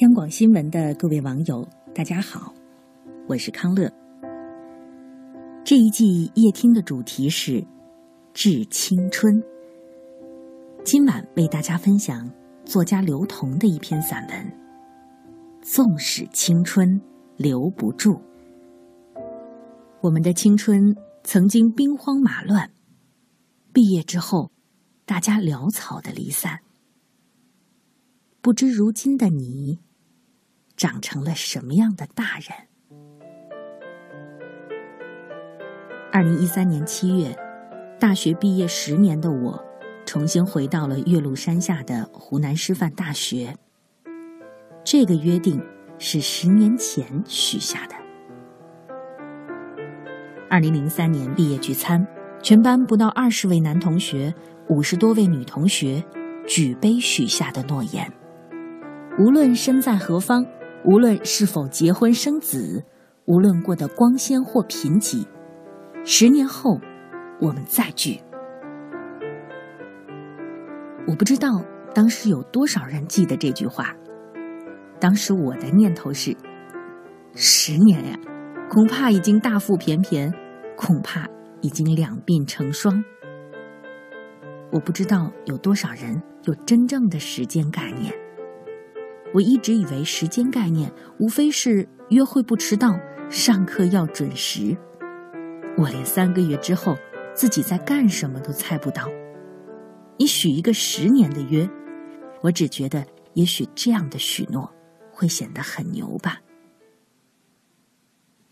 央广新闻的各位网友，大家好，我是康乐。这一季夜听的主题是致青春。今晚为大家分享作家刘同的一篇散文《纵使青春留不住》。我们的青春曾经兵荒马乱，毕业之后，大家潦草的离散。不知如今的你，长成了什么样的大人？二零一三年七月，大学毕业十年的我，重新回到了岳麓山下的湖南师范大学。这个约定是十年前许下的。二零零三年毕业聚餐，全班不到二十位男同学，五十多位女同学，举杯许下的诺言：无论身在何方，无论是否结婚生子，无论过得光鲜或贫瘠。十年后，我们再聚。我不知道当时有多少人记得这句话。当时我的念头是：十年呀，恐怕已经大腹便便，恐怕已经两鬓成霜。我不知道有多少人有真正的时间概念。我一直以为时间概念无非是约会不迟到，上课要准时。我连三个月之后自己在干什么都猜不到。你许一个十年的约，我只觉得也许这样的许诺会显得很牛吧。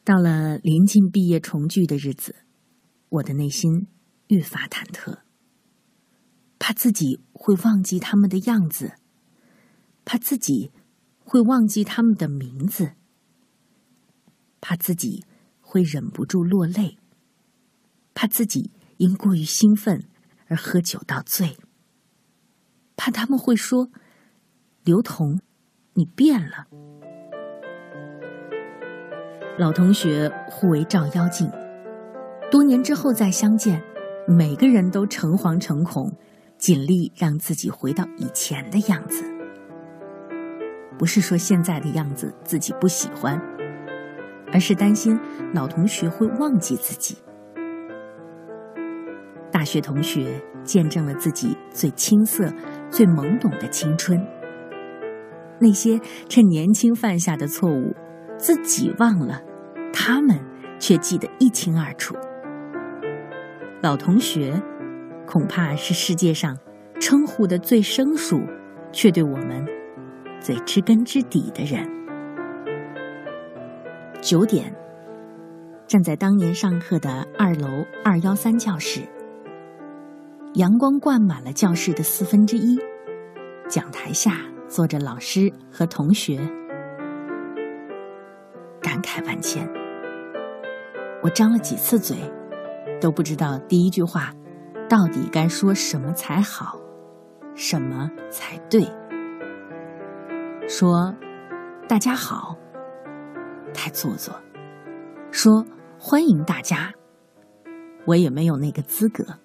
到了临近毕业重聚的日子，我的内心愈发忐忑，怕自己会忘记他们的样子，怕自己会忘记他们的名字，怕自己会忍不住落泪。怕自己因过于兴奋而喝酒到醉，怕他们会说：“刘同，你变了。”老同学互为照妖镜，多年之后再相见，每个人都诚惶诚恐，尽力让自己回到以前的样子。不是说现在的样子自己不喜欢，而是担心老同学会忘记自己。大学同学见证了自己最青涩、最懵懂的青春。那些趁年轻犯下的错误，自己忘了，他们却记得一清二楚。老同学，恐怕是世界上称呼的最生疏，却对我们最知根知底的人。九点，站在当年上课的二楼二幺三教室。阳光灌满了教室的四分之一，讲台下坐着老师和同学，感慨万千。我张了几次嘴，都不知道第一句话到底该说什么才好，什么才对。说大家好，太做作；说欢迎大家，我也没有那个资格。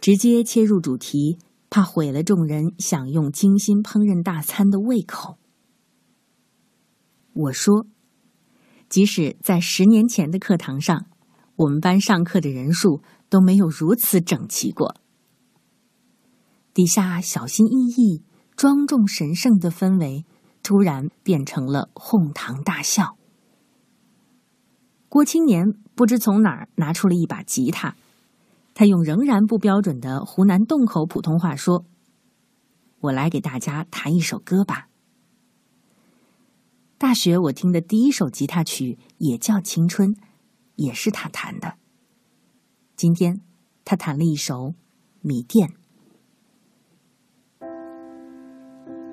直接切入主题，怕毁了众人享用精心烹饪大餐的胃口。我说，即使在十年前的课堂上，我们班上课的人数都没有如此整齐过。底下小心翼翼、庄重神圣的氛围，突然变成了哄堂大笑。郭青年不知从哪儿拿出了一把吉他。他用仍然不标准的湖南洞口普通话说：“我来给大家弹一首歌吧。”大学我听的第一首吉他曲也叫《青春》，也是他弹的。今天他弹了一首《米店》。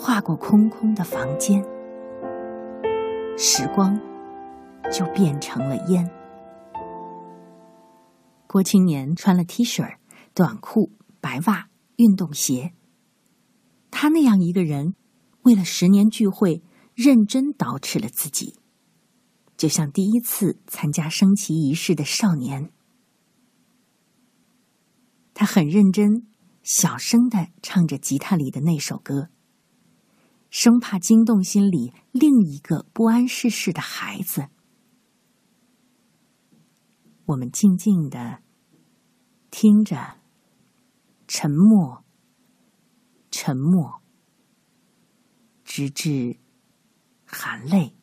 划过空空的房间，时光就变成了烟。郭青年穿了 T 恤、短裤、白袜、运动鞋。他那样一个人，为了十年聚会，认真捯饬了自己，就像第一次参加升旗仪式的少年。他很认真，小声的唱着吉他里的那首歌，生怕惊动心里另一个不谙世事的孩子。我们静静的听着，沉默，沉默，直至含泪。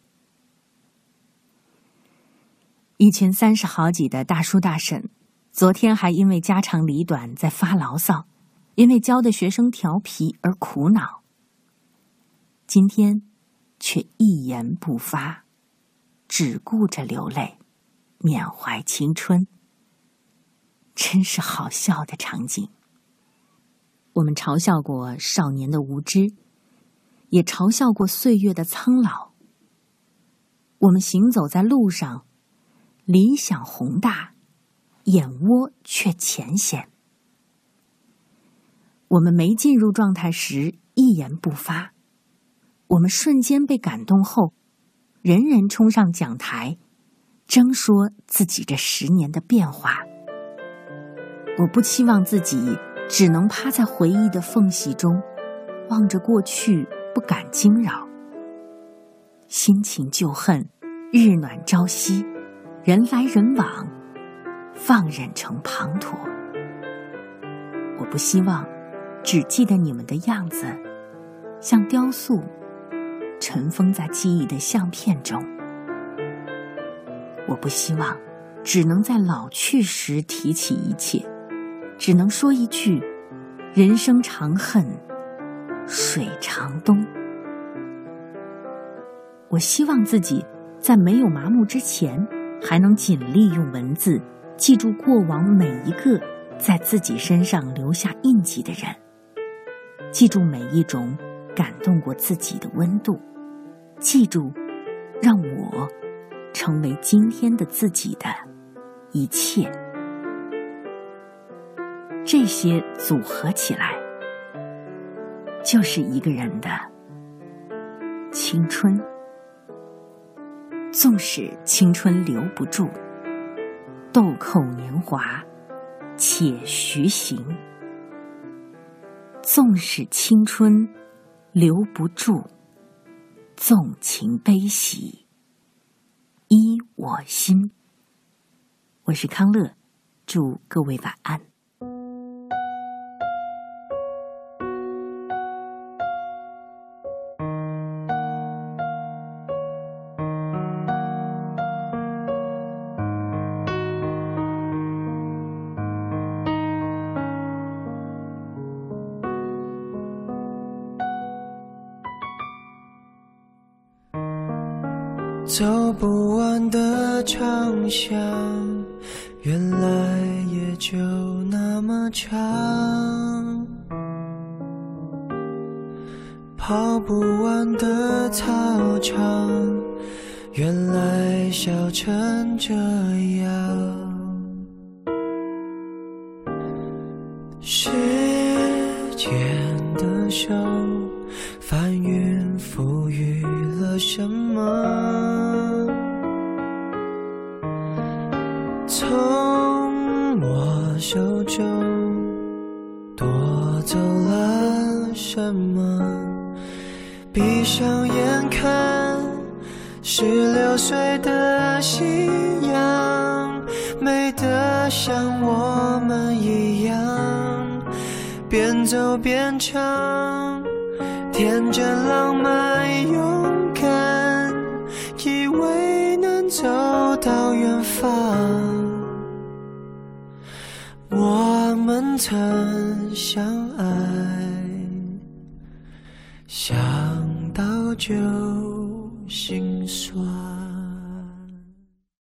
一群三十好几的大叔大婶，昨天还因为家长里短在发牢骚，因为教的学生调皮而苦恼，今天却一言不发，只顾着流泪。缅怀青春，真是好笑的场景。我们嘲笑过少年的无知，也嘲笑过岁月的苍老。我们行走在路上，理想宏大，眼窝却浅显。我们没进入状态时一言不发，我们瞬间被感动后，人人冲上讲台。争说自己这十年的变化，我不期望自己只能趴在回忆的缝隙中，望着过去不敢惊扰。新情旧恨，日暖朝夕，人来人往，放任成滂沱。我不希望只记得你们的样子，像雕塑，尘封在记忆的相片中。我不希望只能在老去时提起一切，只能说一句：“人生长恨水长东。”我希望自己在没有麻木之前，还能尽力用文字记住过往每一个在自己身上留下印记的人，记住每一种感动过自己的温度，记住让我。成为今天的自己的一切，这些组合起来，就是一个人的青春。纵使青春留不住，豆蔻年华且徐行；纵使青春留不住，纵情悲喜。依我心，我是康乐，祝各位晚安。走不完的长巷，原来也就那么长。跑不完的操场，原来笑成这样。是间的手，翻云覆雨了什么？从我手中夺走了什么？闭上眼看，十六岁的夕阳，美得像我们一样，边走边唱，天真浪漫勇敢，以为能走到远方。我们曾相爱，想到就。